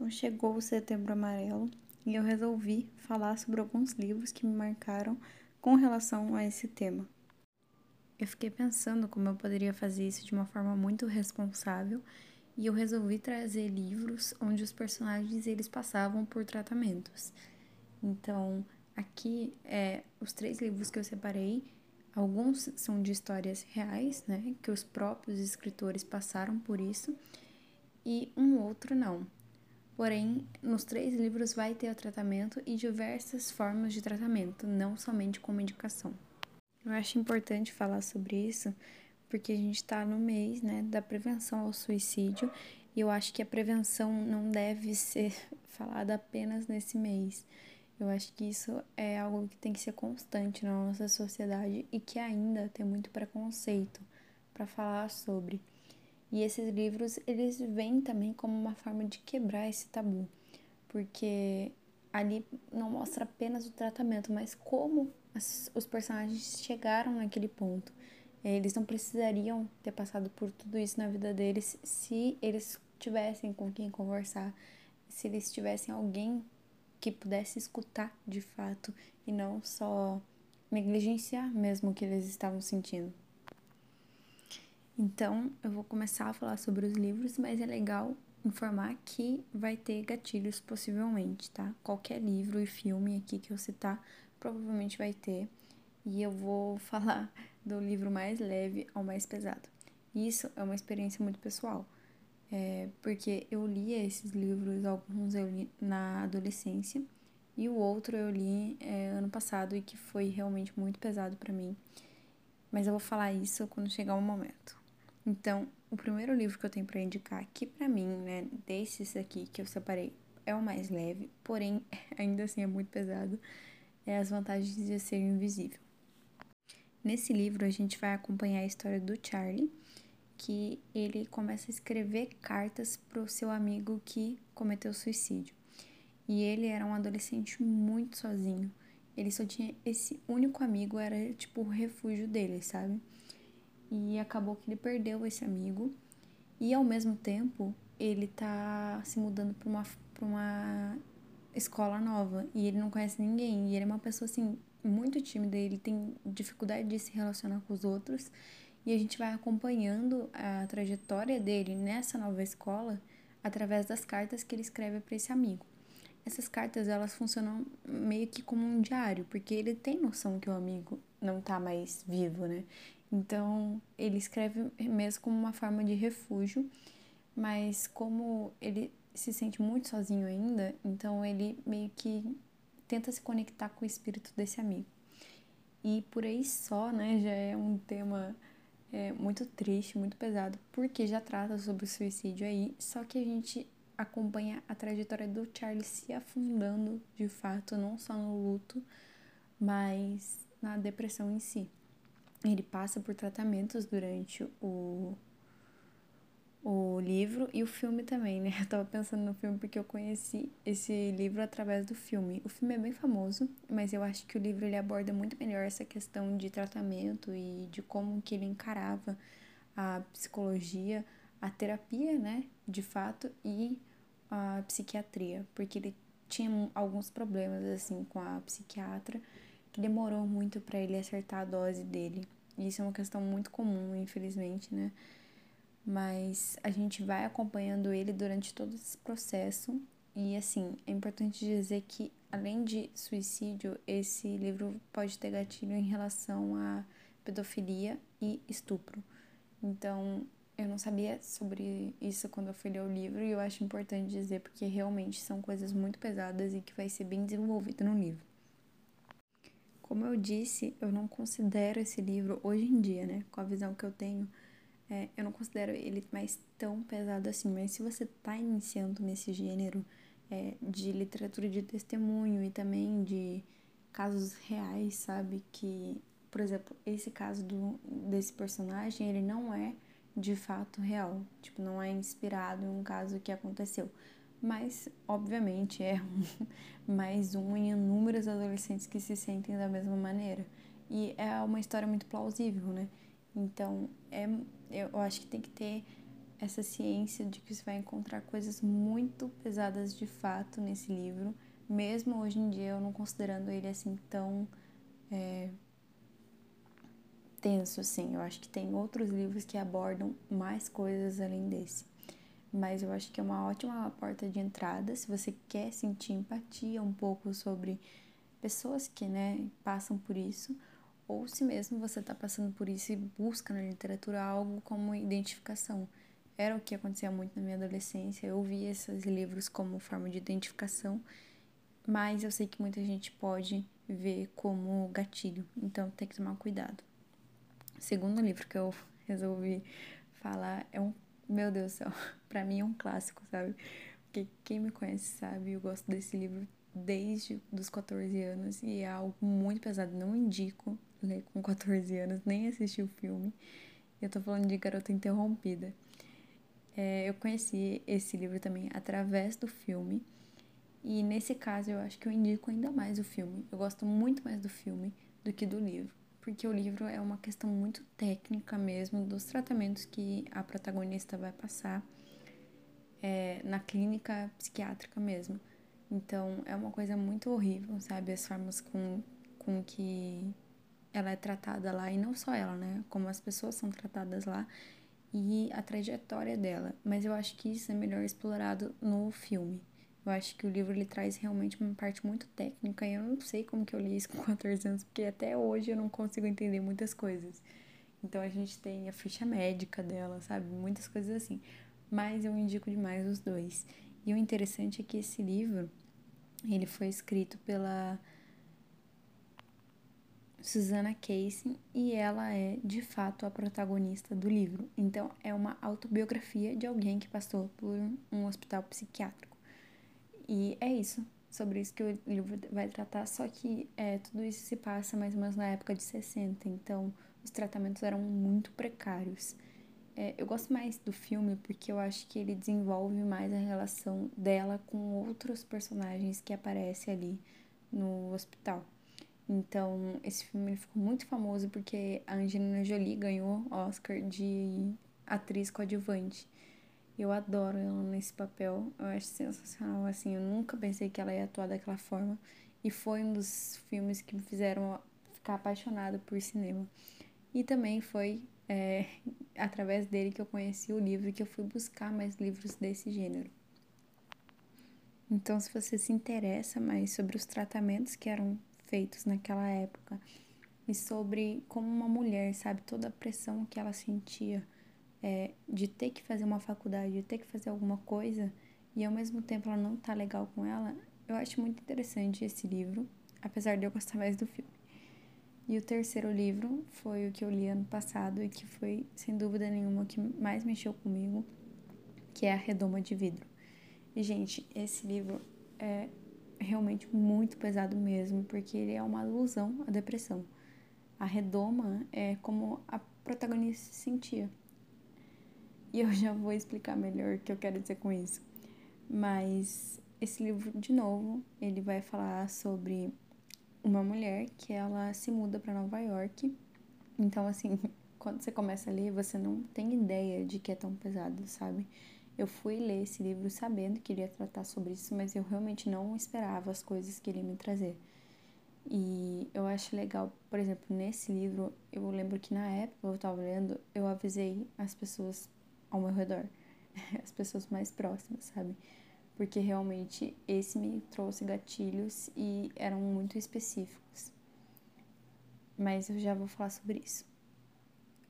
Então chegou o Setembro Amarelo e eu resolvi falar sobre alguns livros que me marcaram com relação a esse tema. Eu fiquei pensando como eu poderia fazer isso de uma forma muito responsável e eu resolvi trazer livros onde os personagens eles passavam por tratamentos. Então, aqui é os três livros que eu separei. Alguns são de histórias reais, né, que os próprios escritores passaram por isso, e um outro não. Porém, nos três livros vai ter o tratamento e diversas formas de tratamento, não somente com medicação. Eu acho importante falar sobre isso porque a gente está no mês né, da prevenção ao suicídio e eu acho que a prevenção não deve ser falada apenas nesse mês. Eu acho que isso é algo que tem que ser constante na nossa sociedade e que ainda tem muito preconceito para falar sobre. E esses livros, eles vêm também como uma forma de quebrar esse tabu, porque ali não mostra apenas o tratamento, mas como as, os personagens chegaram naquele ponto. Eles não precisariam ter passado por tudo isso na vida deles se eles tivessem com quem conversar, se eles tivessem alguém que pudesse escutar de fato e não só negligenciar mesmo o que eles estavam sentindo. Então, eu vou começar a falar sobre os livros, mas é legal informar que vai ter gatilhos possivelmente, tá? Qualquer livro e filme aqui que eu citar provavelmente vai ter. E eu vou falar do livro mais leve ao mais pesado. Isso é uma experiência muito pessoal, é, porque eu li esses livros, alguns eu li na adolescência e o outro eu li é, ano passado e que foi realmente muito pesado para mim. Mas eu vou falar isso quando chegar o momento. Então, o primeiro livro que eu tenho para indicar aqui para mim, né, desses aqui que eu separei, é o mais leve, porém ainda assim é muito pesado, é As Vantagens de Ser Invisível. Nesse livro a gente vai acompanhar a história do Charlie, que ele começa a escrever cartas para o seu amigo que cometeu suicídio. E ele era um adolescente muito sozinho. Ele só tinha esse único amigo, era tipo o refúgio dele, sabe? E acabou que ele perdeu esse amigo. E ao mesmo tempo ele tá se mudando para uma para uma escola nova. E ele não conhece ninguém. E ele é uma pessoa assim muito tímida. Ele tem dificuldade de se relacionar com os outros. E a gente vai acompanhando a trajetória dele nessa nova escola através das cartas que ele escreve para esse amigo. Essas cartas elas funcionam meio que como um diário porque ele tem noção que o amigo não tá mais vivo né então, ele escreve mesmo como uma forma de refúgio, mas como ele se sente muito sozinho ainda, então ele meio que tenta se conectar com o espírito desse amigo. E por aí só, né, já é um tema é, muito triste, muito pesado, porque já trata sobre o suicídio aí, só que a gente acompanha a trajetória do Charlie se afundando de fato, não só no luto, mas na depressão em si ele passa por tratamentos durante o, o livro e o filme também, né? Eu tava pensando no filme porque eu conheci esse livro através do filme. O filme é bem famoso, mas eu acho que o livro ele aborda muito melhor essa questão de tratamento e de como que ele encarava a psicologia, a terapia, né, de fato, e a psiquiatria, porque ele tinha alguns problemas assim com a psiquiatra que demorou muito para ele acertar a dose dele. E isso é uma questão muito comum, infelizmente, né? Mas a gente vai acompanhando ele durante todo esse processo. E assim, é importante dizer que além de suicídio, esse livro pode ter gatilho em relação a pedofilia e estupro. Então, eu não sabia sobre isso quando eu fui ler o livro e eu acho importante dizer porque realmente são coisas muito pesadas e que vai ser bem desenvolvido no livro. Como eu disse, eu não considero esse livro hoje em dia, né? Com a visão que eu tenho, é, eu não considero ele mais tão pesado assim. Mas se você está iniciando nesse gênero é, de literatura de testemunho e também de casos reais, sabe? Que, por exemplo, esse caso do, desse personagem, ele não é de fato real. Tipo, não é inspirado em um caso que aconteceu mas obviamente é um, mais um em inúmeros adolescentes que se sentem da mesma maneira. E é uma história muito plausível, né? Então, é, eu acho que tem que ter essa ciência de que você vai encontrar coisas muito pesadas de fato nesse livro, mesmo hoje em dia eu não considerando ele assim tão é, tenso assim. Eu acho que tem outros livros que abordam mais coisas além desse. Mas eu acho que é uma ótima porta de entrada se você quer sentir empatia um pouco sobre pessoas que, né, passam por isso, ou se mesmo você está passando por isso e busca na literatura algo como identificação. Era o que acontecia muito na minha adolescência. Eu via esses livros como forma de identificação, mas eu sei que muita gente pode ver como gatilho, então tem que tomar cuidado. O segundo livro que eu resolvi falar é um, meu Deus do céu, para mim é um clássico, sabe? Porque quem me conhece sabe, eu gosto desse livro desde os 14 anos e é algo muito pesado. Não indico ler com 14 anos, nem assistir o filme. Eu tô falando de Garota Interrompida. É, eu conheci esse livro também através do filme. E nesse caso eu acho que eu indico ainda mais o filme. Eu gosto muito mais do filme do que do livro. Porque o livro é uma questão muito técnica mesmo dos tratamentos que a protagonista vai passar é, na clínica psiquiátrica mesmo. Então é uma coisa muito horrível, sabe? As formas com, com que ela é tratada lá, e não só ela, né? Como as pessoas são tratadas lá e a trajetória dela. Mas eu acho que isso é melhor explorado no filme. Eu acho que o livro ele traz realmente uma parte muito técnica e eu não sei como que eu li isso com 14 anos, porque até hoje eu não consigo entender muitas coisas. Então a gente tem a ficha médica dela, sabe? Muitas coisas assim. Mas eu indico demais os dois. E o interessante é que esse livro, ele foi escrito pela Susana Casey e ela é de fato a protagonista do livro. Então é uma autobiografia de alguém que passou por um hospital psiquiátrico. E é isso, sobre isso que o livro vai tratar, só que é, tudo isso se passa mais ou menos na época de 60, então os tratamentos eram muito precários. É, eu gosto mais do filme porque eu acho que ele desenvolve mais a relação dela com outros personagens que aparecem ali no hospital. Então, esse filme ficou muito famoso porque a Angelina Jolie ganhou Oscar de atriz coadjuvante. Eu adoro ela nesse papel, eu acho sensacional, assim, eu nunca pensei que ela ia atuar daquela forma. E foi um dos filmes que me fizeram ficar apaixonada por cinema. E também foi é, através dele que eu conheci o livro que eu fui buscar mais livros desse gênero. Então, se você se interessa mais sobre os tratamentos que eram feitos naquela época e sobre como uma mulher, sabe, toda a pressão que ela sentia é, de ter que fazer uma faculdade, de ter que fazer alguma coisa e ao mesmo tempo ela não tá legal com ela, eu acho muito interessante esse livro, apesar de eu gostar mais do filme. E o terceiro livro foi o que eu li ano passado e que foi, sem dúvida nenhuma, o que mais mexeu comigo, que é A Redoma de Vidro. E, gente, esse livro é realmente muito pesado mesmo, porque ele é uma alusão à depressão. A redoma é como a protagonista se sentia. E eu já vou explicar melhor o que eu quero dizer com isso. Mas esse livro, de novo, ele vai falar sobre uma mulher que ela se muda para Nova York. Então, assim, quando você começa a ler, você não tem ideia de que é tão pesado, sabe? Eu fui ler esse livro sabendo que ele ia tratar sobre isso, mas eu realmente não esperava as coisas que ele me trazer. E eu acho legal, por exemplo, nesse livro, eu lembro que na época eu estava lendo, eu avisei as pessoas ao meu redor, as pessoas mais próximas, sabe? porque realmente esse me trouxe gatilhos e eram muito específicos. Mas eu já vou falar sobre isso.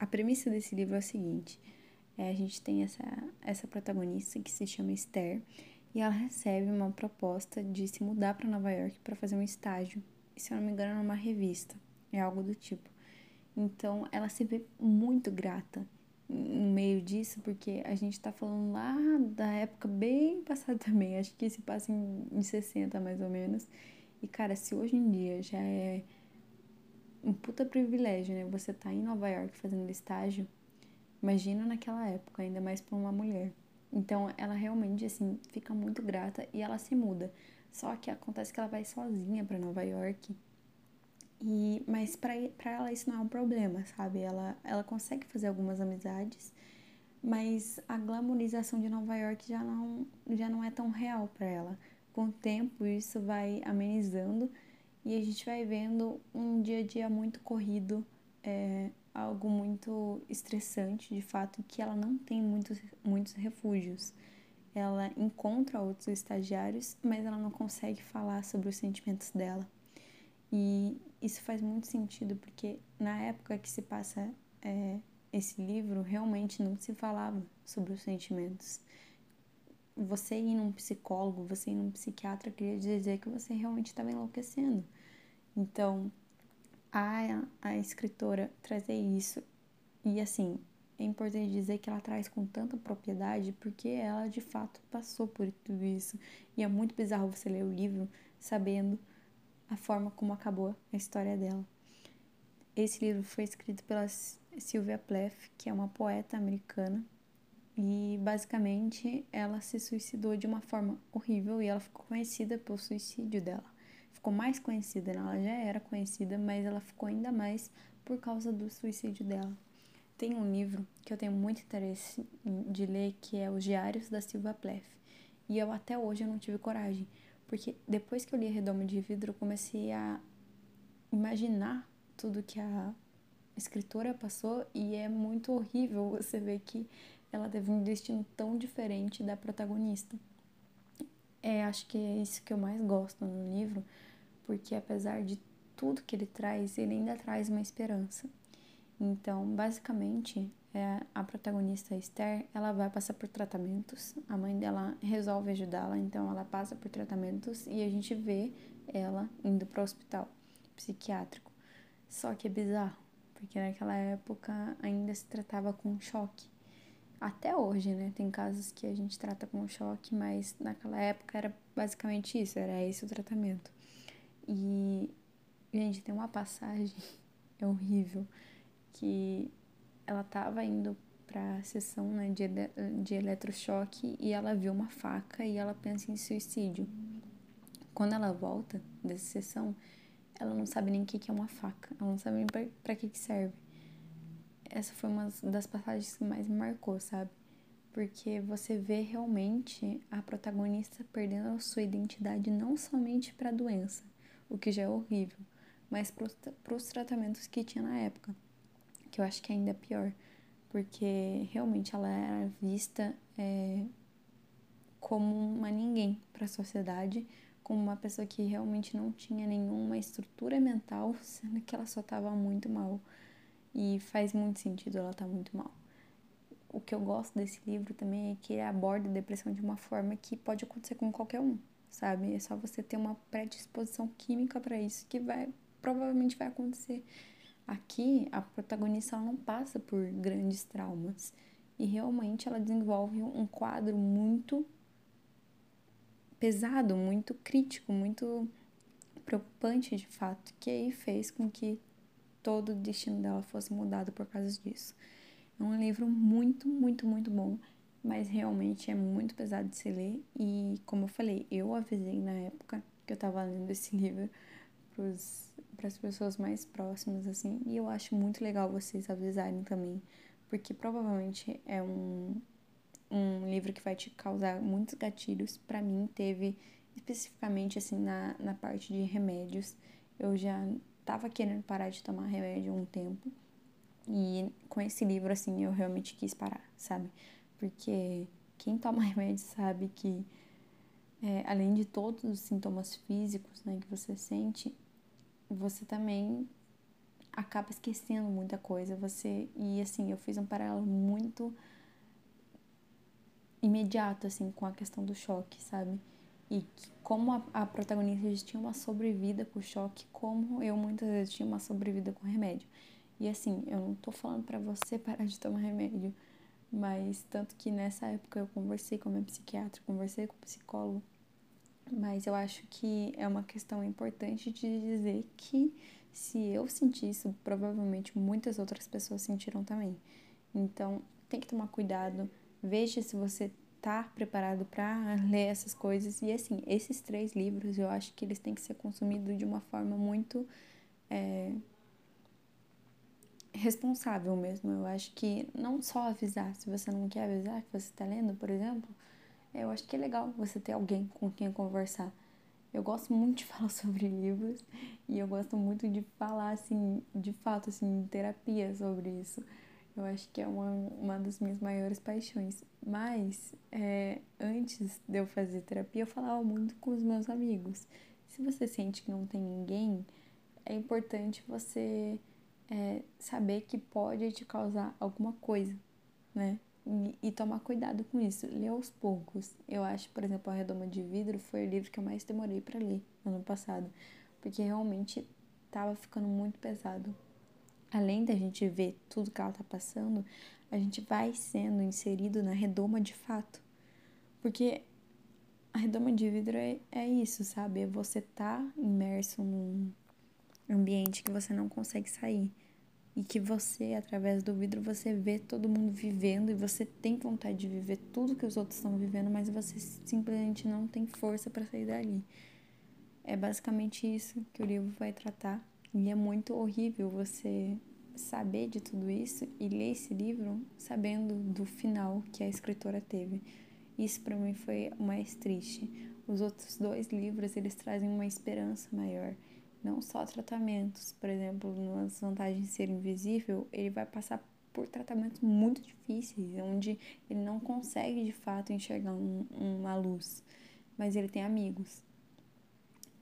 A premissa desse livro é a seguinte: é, a gente tem essa, essa protagonista que se chama Esther e ela recebe uma proposta de se mudar para Nova York para fazer um estágio, e, se eu não me engano, numa revista, é algo do tipo. Então ela se vê muito grata no meio disso, porque a gente tá falando lá da época bem passada também, acho que se passa em, em 60 mais ou menos. E cara, se hoje em dia já é um puta privilégio, né? Você tá em Nova York fazendo estágio, imagina naquela época, ainda mais para uma mulher. Então ela realmente assim fica muito grata e ela se muda. Só que acontece que ela vai sozinha para Nova York e, mas para ela isso não é um problema, sabe? Ela, ela consegue fazer algumas amizades, mas a glamorização de Nova York já não, já não é tão real para ela. Com o tempo, isso vai amenizando e a gente vai vendo um dia a dia muito corrido, é, algo muito estressante, de fato, que ela não tem muitos, muitos refúgios. Ela encontra outros estagiários, mas ela não consegue falar sobre os sentimentos dela. E isso faz muito sentido, porque na época que se passa é, esse livro, realmente não se falava sobre os sentimentos. Você ir num psicólogo, você ir num psiquiatra, queria dizer que você realmente estava enlouquecendo. Então, a, a escritora trazer isso, e assim, é importante dizer que ela traz com tanta propriedade porque ela de fato passou por tudo isso. E é muito bizarro você ler o livro sabendo a forma como acabou a história dela. Esse livro foi escrito pela Sylvia Plath, que é uma poeta americana, e basicamente ela se suicidou de uma forma horrível e ela ficou conhecida pelo suicídio dela. Ficou mais conhecida, né? ela já era conhecida, mas ela ficou ainda mais por causa do suicídio dela. Tem um livro que eu tenho muito interesse de ler, que é Os Diários da Sylvia Plath. E eu até hoje eu não tive coragem, porque depois que eu li a Redoma de Vidro, eu comecei a imaginar tudo que a escritora passou e é muito horrível você ver que ela teve um destino tão diferente da protagonista. É, acho que é isso que eu mais gosto no livro, porque apesar de tudo que ele traz, ele ainda traz uma esperança. Então, basicamente, é, a protagonista Esther, ela vai passar por tratamentos. A mãe dela resolve ajudá-la, então ela passa por tratamentos e a gente vê ela indo para o hospital psiquiátrico. Só que é bizarro, porque naquela época ainda se tratava com choque. Até hoje, né? Tem casos que a gente trata com choque, mas naquela época era basicamente isso, era esse o tratamento. E, gente, tem uma passagem, é horrível que ela estava indo para a sessão né, de, de eletrochoque e ela viu uma faca e ela pensa em suicídio. Quando ela volta dessa sessão, ela não sabe nem o que é uma faca, ela não sabe nem para que, que serve. Essa foi uma das passagens que mais me marcou, sabe? Porque você vê realmente a protagonista perdendo a sua identidade não somente para a doença, o que já é horrível, mas para os tratamentos que tinha na época que eu acho que ainda é pior, porque realmente ela era vista é, como uma ninguém para a sociedade, como uma pessoa que realmente não tinha nenhuma estrutura mental, sendo que ela só estava muito mal. E faz muito sentido ela estar tá muito mal. O que eu gosto desse livro também é que ele aborda a depressão de uma forma que pode acontecer com qualquer um, sabe? É só você ter uma predisposição química para isso que vai provavelmente vai acontecer. Aqui, a protagonista não passa por grandes traumas e realmente ela desenvolve um quadro muito pesado, muito crítico, muito preocupante de fato, que aí fez com que todo o destino dela fosse mudado por causa disso. É um livro muito, muito, muito bom, mas realmente é muito pesado de se ler e, como eu falei, eu avisei na época que eu tava lendo esse livro pros para as pessoas mais próximas, assim. E eu acho muito legal vocês avisarem também, porque provavelmente é um, um livro que vai te causar muitos gatilhos. Para mim, teve especificamente, assim, na, na parte de remédios. Eu já tava querendo parar de tomar remédio há um tempo. E com esse livro, assim, eu realmente quis parar, sabe? Porque quem toma remédio sabe que, é, além de todos os sintomas físicos né, que você sente, você também acaba esquecendo muita coisa. Você e assim, eu fiz um paralelo muito imediato assim com a questão do choque, sabe? E como a, a protagonista tinha uma sobrevida com o choque, como eu muitas vezes tinha uma sobrevida com remédio. E assim, eu não tô falando para você parar de tomar remédio, mas tanto que nessa época eu conversei com a minha psiquiatra, conversei com o psicólogo mas eu acho que é uma questão importante de dizer que se eu senti isso, provavelmente muitas outras pessoas sentiram também. Então, tem que tomar cuidado, veja se você tá preparado para ler essas coisas. E assim, esses três livros eu acho que eles têm que ser consumidos de uma forma muito é, responsável mesmo. Eu acho que não só avisar, se você não quer avisar que você está lendo, por exemplo, eu acho que é legal você ter alguém com quem conversar. Eu gosto muito de falar sobre livros e eu gosto muito de falar, assim, de fato, assim, em terapia sobre isso. Eu acho que é uma, uma das minhas maiores paixões. Mas, é, antes de eu fazer terapia, eu falava muito com os meus amigos. Se você sente que não tem ninguém, é importante você é, saber que pode te causar alguma coisa, né? E, tomar cuidado com isso, ler aos poucos. Eu acho, por exemplo, A Redoma de Vidro foi o livro que eu mais demorei para ler ano passado, porque realmente estava ficando muito pesado. Além da gente ver tudo que ela tá passando, a gente vai sendo inserido na redoma de fato. Porque a redoma de vidro é, é isso, sabe? É você tá imerso num ambiente que você não consegue sair e que você, através do vidro, você vê todo mundo vivendo e você tem vontade de viver tudo que os outros estão vivendo, mas você simplesmente não tem força para sair dali. É basicamente isso que o livro vai tratar. E é muito horrível você saber de tudo isso e ler esse livro sabendo do final que a escritora teve. Isso para mim foi o mais triste. Os outros dois livros, eles trazem uma esperança maior não só tratamentos, por exemplo, nas vantagens de ser invisível, ele vai passar por tratamentos muito difíceis, onde ele não consegue de fato enxergar um, uma luz, mas ele tem amigos.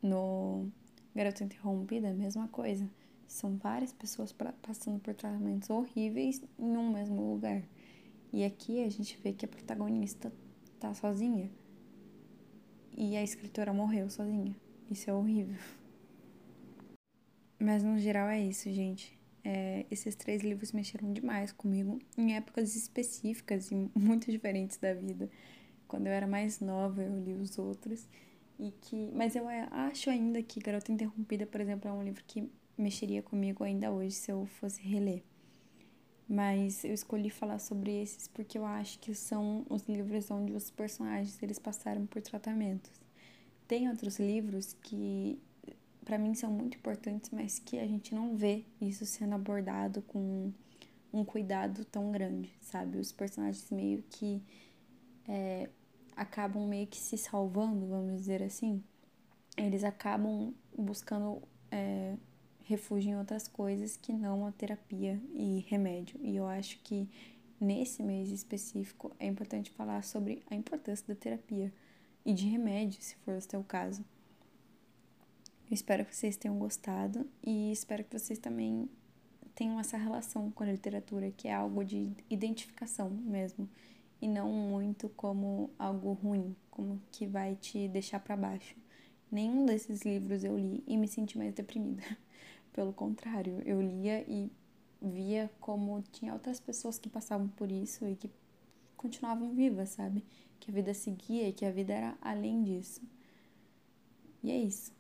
No Garota Interrompida, a mesma coisa. São várias pessoas pra, passando por tratamentos horríveis em um mesmo lugar. E aqui a gente vê que a protagonista tá sozinha. E a escritora morreu sozinha. Isso é horrível. Mas no geral é isso, gente. É, esses três livros mexeram demais comigo em épocas específicas e muito diferentes da vida. Quando eu era mais nova, eu li os outros. E que, mas eu acho ainda que Garota Interrompida, por exemplo, é um livro que mexeria comigo ainda hoje se eu fosse reler. Mas eu escolhi falar sobre esses porque eu acho que são os livros onde os personagens eles passaram por tratamentos. Tem outros livros que para mim são muito importantes, mas que a gente não vê isso sendo abordado com um cuidado tão grande, sabe? Os personagens meio que é, acabam meio que se salvando, vamos dizer assim. Eles acabam buscando é, refúgio em outras coisas que não a terapia e remédio. E eu acho que nesse mês específico é importante falar sobre a importância da terapia e de remédio, se for o seu caso eu espero que vocês tenham gostado e espero que vocês também tenham essa relação com a literatura, que é algo de identificação mesmo, e não muito como algo ruim, como que vai te deixar para baixo. Nenhum desses livros eu li e me senti mais deprimida. Pelo contrário, eu lia e via como tinha outras pessoas que passavam por isso e que continuavam vivas, sabe? Que a vida seguia e que a vida era além disso. E é isso.